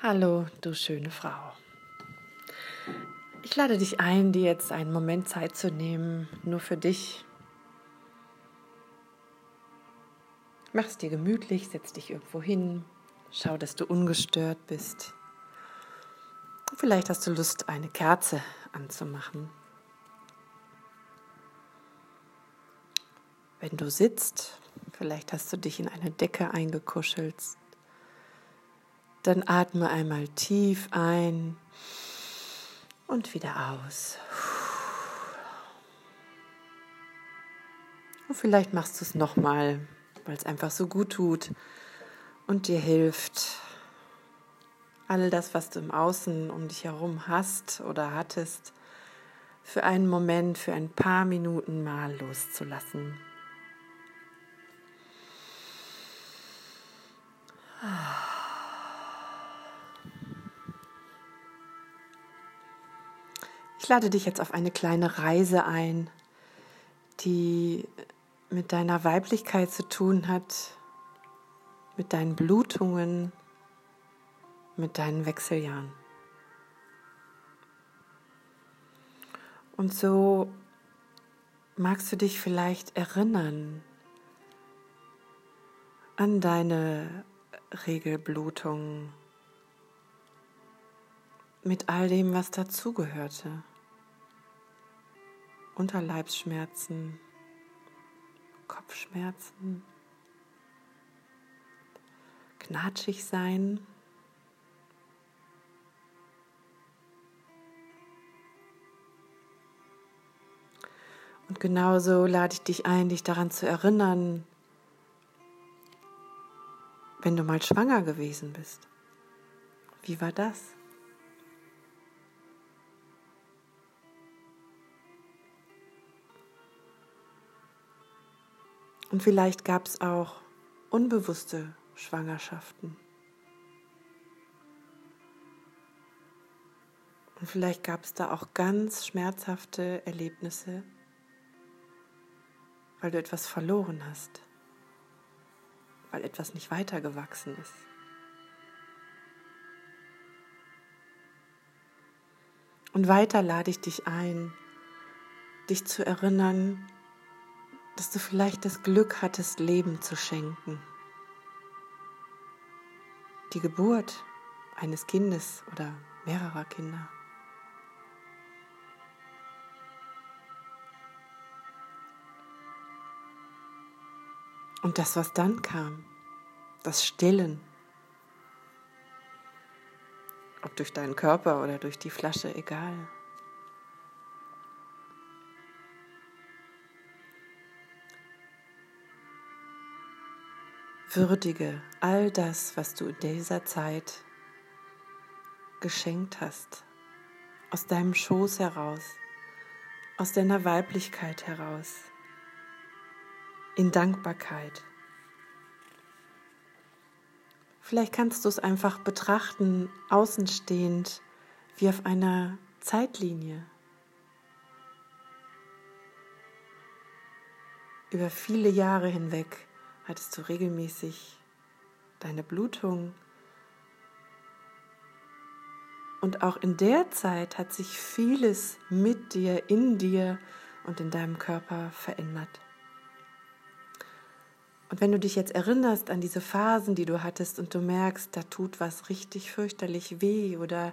Hallo, du schöne Frau. Ich lade dich ein, dir jetzt einen Moment Zeit zu nehmen, nur für dich. Mach es dir gemütlich, setz dich irgendwo hin, schau, dass du ungestört bist. Vielleicht hast du Lust, eine Kerze anzumachen. Wenn du sitzt, vielleicht hast du dich in eine Decke eingekuschelt dann atme einmal tief ein und wieder aus. Und vielleicht machst du es nochmal, weil es einfach so gut tut und dir hilft, all das, was du im Außen um dich herum hast oder hattest, für einen Moment, für ein paar Minuten mal loszulassen. Ich lade dich jetzt auf eine kleine Reise ein, die mit deiner Weiblichkeit zu tun hat, mit deinen Blutungen, mit deinen Wechseljahren. Und so magst du dich vielleicht erinnern an deine Regelblutung mit all dem, was dazugehörte. Unterleibsschmerzen, Kopfschmerzen, knatschig sein. Und genauso lade ich dich ein, dich daran zu erinnern, wenn du mal schwanger gewesen bist. Wie war das? Und vielleicht gab es auch unbewusste Schwangerschaften. Und vielleicht gab es da auch ganz schmerzhafte Erlebnisse, weil du etwas verloren hast, weil etwas nicht weitergewachsen ist. Und weiter lade ich dich ein, dich zu erinnern, dass du vielleicht das Glück hattest, Leben zu schenken. Die Geburt eines Kindes oder mehrerer Kinder. Und das, was dann kam, das Stillen, ob durch deinen Körper oder durch die Flasche, egal. Würdige all das, was du in dieser Zeit geschenkt hast, aus deinem Schoß heraus, aus deiner Weiblichkeit heraus, in Dankbarkeit. Vielleicht kannst du es einfach betrachten, außenstehend, wie auf einer Zeitlinie. Über viele Jahre hinweg hattest du regelmäßig deine Blutung. Und auch in der Zeit hat sich vieles mit dir, in dir und in deinem Körper verändert. Und wenn du dich jetzt erinnerst an diese Phasen, die du hattest und du merkst, da tut was richtig fürchterlich weh oder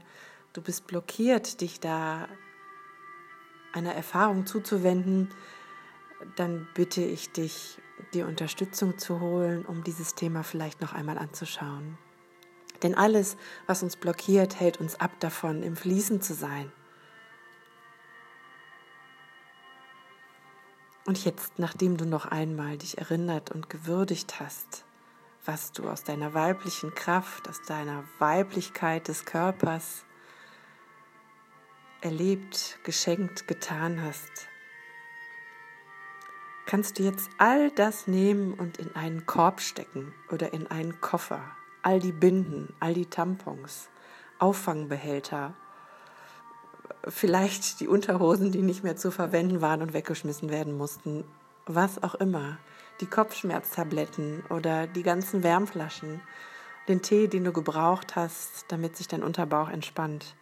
du bist blockiert, dich da einer Erfahrung zuzuwenden, dann bitte ich dich, dir Unterstützung zu holen, um dieses Thema vielleicht noch einmal anzuschauen. Denn alles, was uns blockiert, hält uns ab davon, im Fließen zu sein. Und jetzt, nachdem du noch einmal dich erinnert und gewürdigt hast, was du aus deiner weiblichen Kraft, aus deiner Weiblichkeit des Körpers erlebt, geschenkt, getan hast, kannst du jetzt all das nehmen und in einen Korb stecken oder in einen Koffer. All die Binden, all die Tampons, Auffangbehälter, vielleicht die Unterhosen, die nicht mehr zu verwenden waren und weggeschmissen werden mussten, was auch immer, die Kopfschmerztabletten oder die ganzen Wärmflaschen den Tee, den du gebraucht hast, damit sich dein Unterbauch entspannt.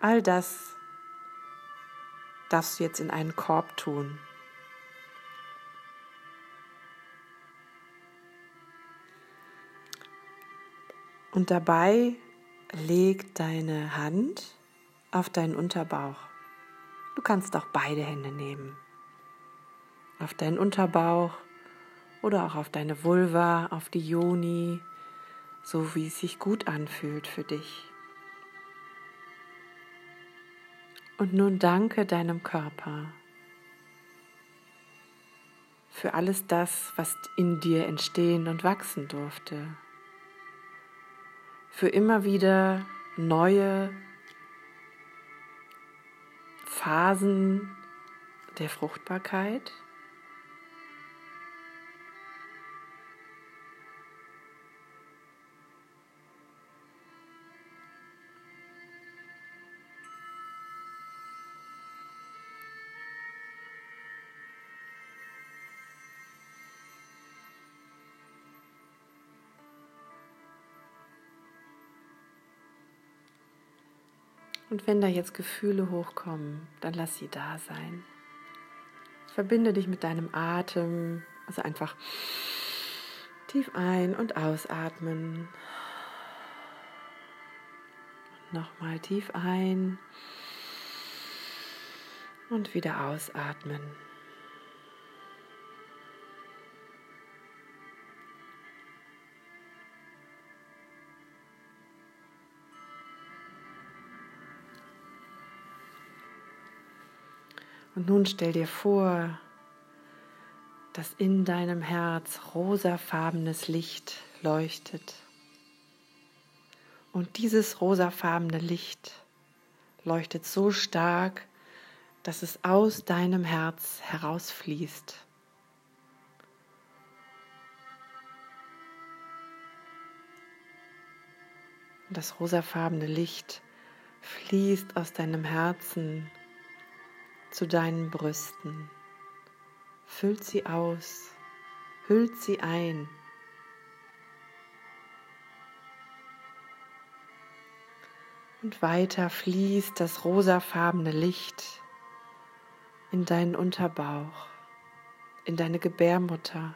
All das darfst du jetzt in einen Korb tun. Und dabei leg deine Hand auf deinen Unterbauch. Du kannst auch beide Hände nehmen. Auf deinen Unterbauch oder auch auf deine Vulva, auf die Joni, so wie es sich gut anfühlt für dich. Und nun danke deinem Körper für alles das, was in dir entstehen und wachsen durfte. Für immer wieder neue Phasen der Fruchtbarkeit Und wenn da jetzt Gefühle hochkommen, dann lass sie da sein. Verbinde dich mit deinem Atem, also einfach tief ein- und ausatmen. Nochmal tief ein und wieder ausatmen. Und nun stell dir vor, dass in deinem Herz rosafarbenes Licht leuchtet. Und dieses rosafarbene Licht leuchtet so stark, dass es aus deinem Herz herausfließt. Das rosafarbene Licht fließt aus deinem Herzen zu deinen Brüsten. Füllt sie aus, hüllt sie ein. Und weiter fließt das rosafarbene Licht in deinen Unterbauch, in deine Gebärmutter,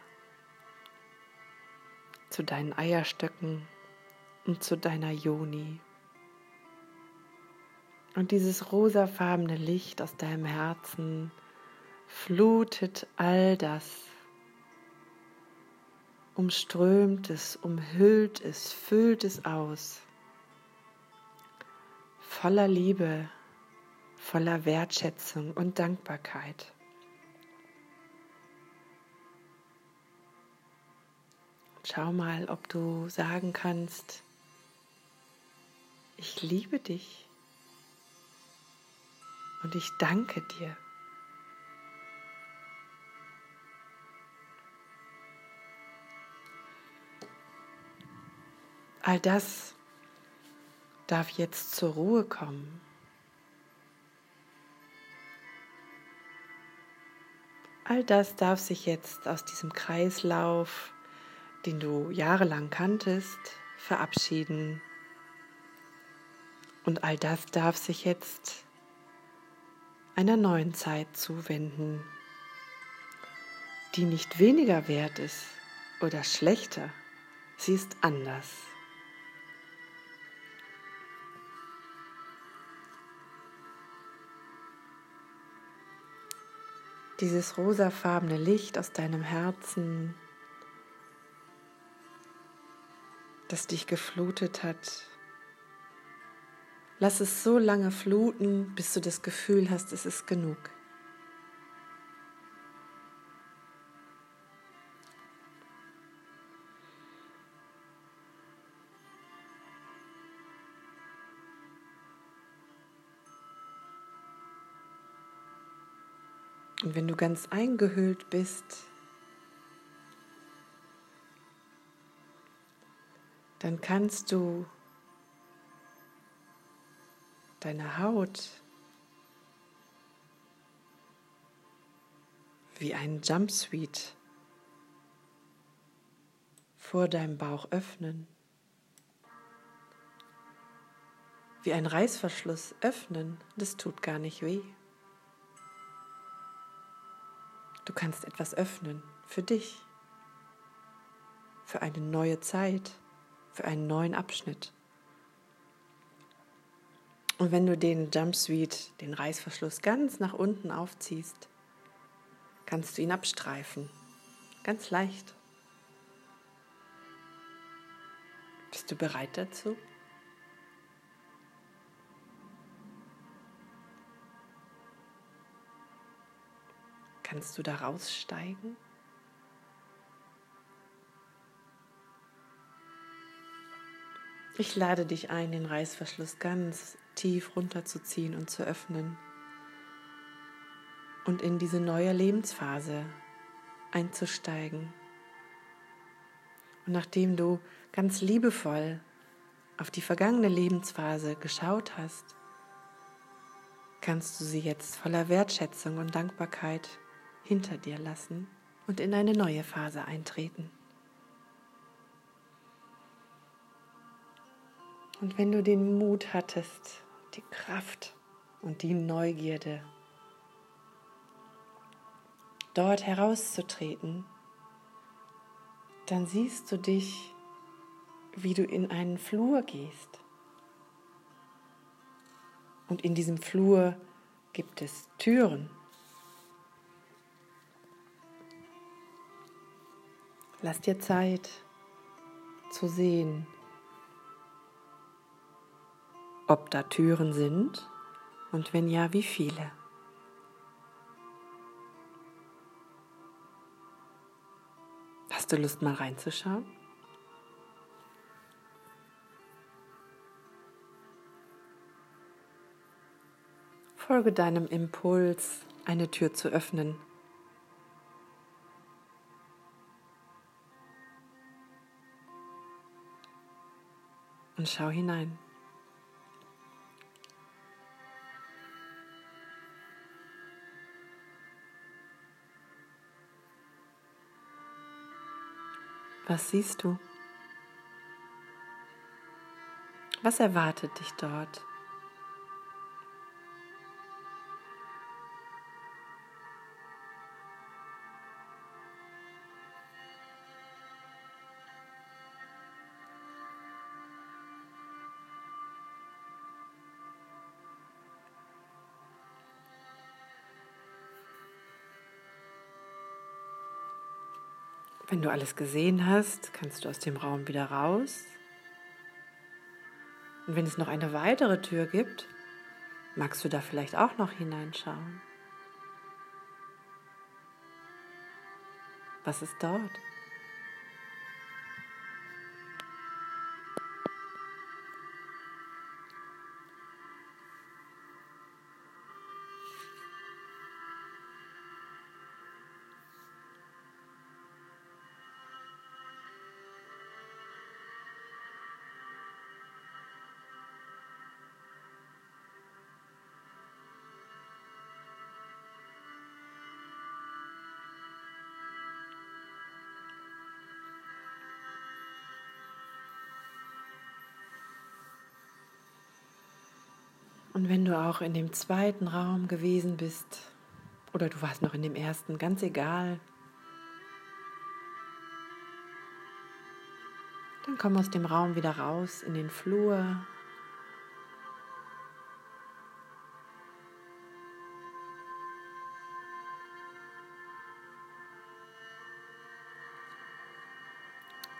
zu deinen Eierstöcken und zu deiner Joni. Und dieses rosafarbene Licht aus deinem Herzen flutet all das, umströmt es, umhüllt es, füllt es aus, voller Liebe, voller Wertschätzung und Dankbarkeit. Schau mal, ob du sagen kannst, ich liebe dich. Und ich danke dir. All das darf jetzt zur Ruhe kommen. All das darf sich jetzt aus diesem Kreislauf, den du jahrelang kanntest, verabschieden. Und all das darf sich jetzt einer neuen Zeit zuwenden, die nicht weniger wert ist oder schlechter, sie ist anders. Dieses rosafarbene Licht aus deinem Herzen, das dich geflutet hat, Lass es so lange fluten, bis du das Gefühl hast, es ist genug. Und wenn du ganz eingehüllt bist, dann kannst du deine Haut wie ein Jumpsuit vor deinem Bauch öffnen. Wie ein Reißverschluss öffnen, das tut gar nicht weh. Du kannst etwas öffnen für dich, für eine neue Zeit, für einen neuen Abschnitt. Und wenn du den Jumpsuite, den Reißverschluss ganz nach unten aufziehst, kannst du ihn abstreifen. Ganz leicht. Bist du bereit dazu? Kannst du da raussteigen? Ich lade dich ein, den Reißverschluss ganz tief runterzuziehen und zu öffnen und in diese neue Lebensphase einzusteigen. Und nachdem du ganz liebevoll auf die vergangene Lebensphase geschaut hast, kannst du sie jetzt voller Wertschätzung und Dankbarkeit hinter dir lassen und in eine neue Phase eintreten. Und wenn du den Mut hattest, die Kraft und die Neugierde, dort herauszutreten, dann siehst du dich, wie du in einen Flur gehst. Und in diesem Flur gibt es Türen. Lass dir Zeit zu sehen, ob da Türen sind und wenn ja, wie viele. Hast du Lust mal reinzuschauen? Folge deinem Impuls, eine Tür zu öffnen und schau hinein. Was siehst du? Was erwartet dich dort? Wenn du alles gesehen hast, kannst du aus dem Raum wieder raus. Und wenn es noch eine weitere Tür gibt, magst du da vielleicht auch noch hineinschauen. Was ist dort? Und wenn du auch in dem zweiten Raum gewesen bist oder du warst noch in dem ersten, ganz egal, dann komm aus dem Raum wieder raus in den Flur.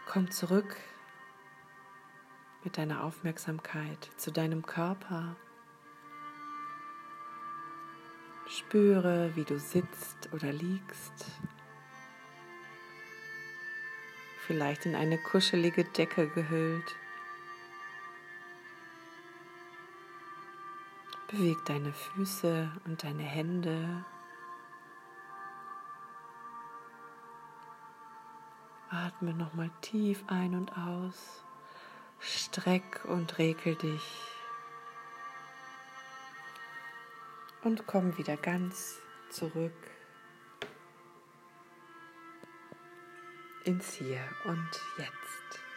Komm zurück mit deiner Aufmerksamkeit zu deinem Körper. Spüre, wie du sitzt oder liegst. Vielleicht in eine kuschelige Decke gehüllt. Beweg deine Füße und deine Hände. Atme nochmal tief ein und aus. Streck und regel dich. Und komm wieder ganz zurück ins Hier und Jetzt.